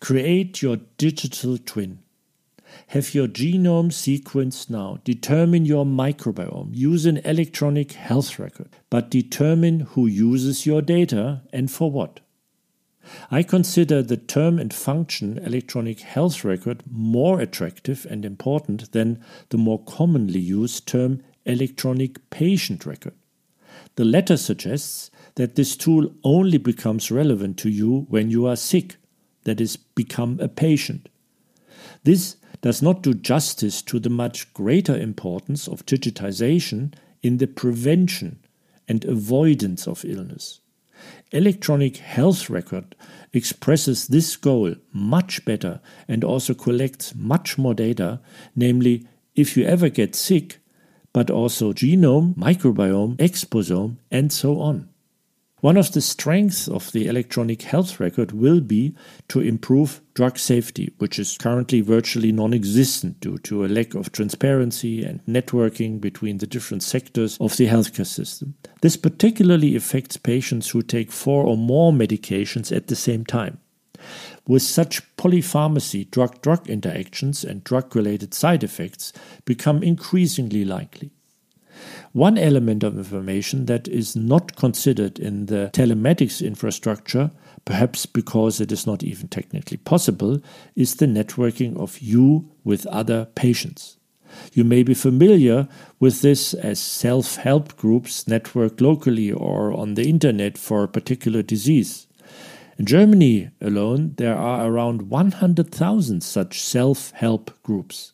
Create your digital twin. Have your genome sequenced now. Determine your microbiome. Use an electronic health record, but determine who uses your data and for what. I consider the term and function electronic health record more attractive and important than the more commonly used term electronic patient record. The latter suggests that this tool only becomes relevant to you when you are sick that is, become a patient. This does not do justice to the much greater importance of digitization in the prevention and avoidance of illness. Electronic health record expresses this goal much better and also collects much more data, namely, if you ever get sick, but also genome, microbiome, exposome, and so on. One of the strengths of the electronic health record will be to improve drug safety, which is currently virtually non existent due to a lack of transparency and networking between the different sectors of the healthcare system. This particularly affects patients who take four or more medications at the same time. With such polypharmacy, drug drug interactions and drug related side effects become increasingly likely. One element of information that is not considered in the telematics infrastructure, perhaps because it is not even technically possible, is the networking of you with other patients. You may be familiar with this as self help groups network locally or on the internet for a particular disease. In Germany alone, there are around 100,000 such self help groups.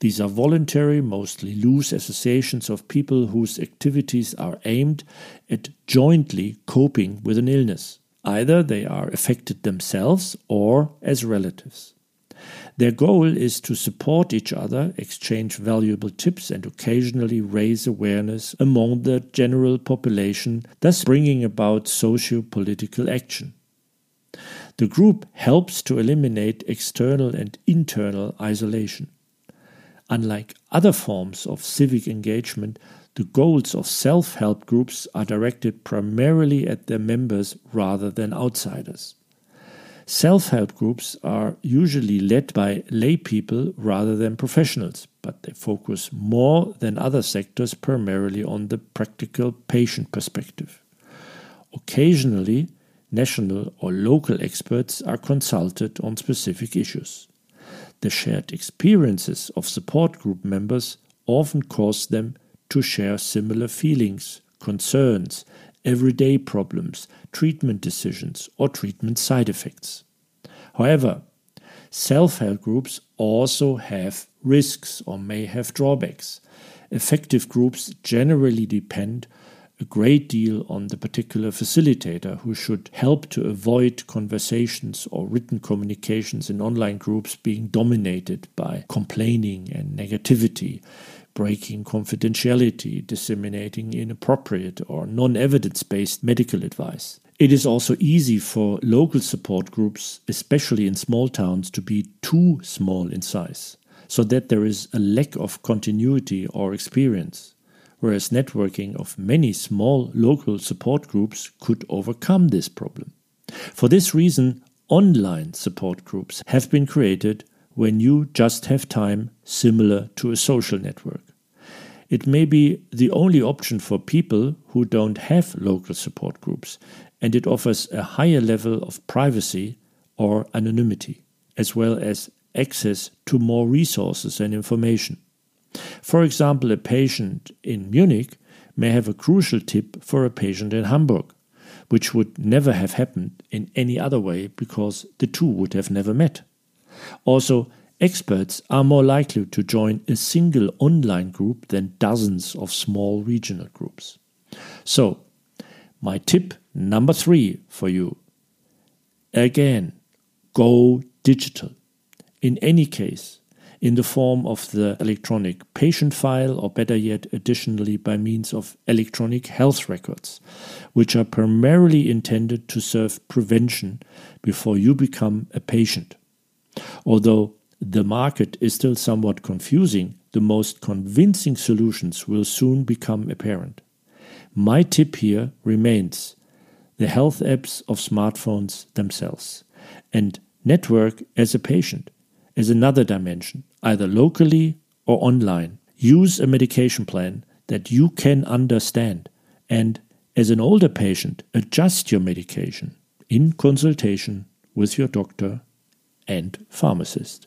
These are voluntary, mostly loose associations of people whose activities are aimed at jointly coping with an illness. Either they are affected themselves or as relatives. Their goal is to support each other, exchange valuable tips, and occasionally raise awareness among the general population, thus bringing about socio political action. The group helps to eliminate external and internal isolation. Unlike other forms of civic engagement, the goals of self help groups are directed primarily at their members rather than outsiders. Self help groups are usually led by lay people rather than professionals, but they focus more than other sectors primarily on the practical patient perspective. Occasionally, national or local experts are consulted on specific issues. The shared experiences of support group members often cause them to share similar feelings, concerns, everyday problems, treatment decisions, or treatment side effects. However, self help groups also have risks or may have drawbacks. Effective groups generally depend a great deal on the particular facilitator who should help to avoid conversations or written communications in online groups being dominated by complaining and negativity, breaking confidentiality, disseminating inappropriate or non evidence based medical advice. It is also easy for local support groups, especially in small towns, to be too small in size, so that there is a lack of continuity or experience whereas networking of many small local support groups could overcome this problem. For this reason, online support groups have been created when you just have time similar to a social network. It may be the only option for people who don't have local support groups, and it offers a higher level of privacy or anonymity, as well as access to more resources and information. For example, a patient in Munich may have a crucial tip for a patient in Hamburg, which would never have happened in any other way because the two would have never met. Also, experts are more likely to join a single online group than dozens of small regional groups. So, my tip number three for you again, go digital. In any case, in the form of the electronic patient file, or better yet, additionally by means of electronic health records, which are primarily intended to serve prevention before you become a patient. Although the market is still somewhat confusing, the most convincing solutions will soon become apparent. My tip here remains the health apps of smartphones themselves and network as a patient is another dimension, either locally or online. Use a medication plan that you can understand and, as an older patient, adjust your medication in consultation with your doctor and pharmacist.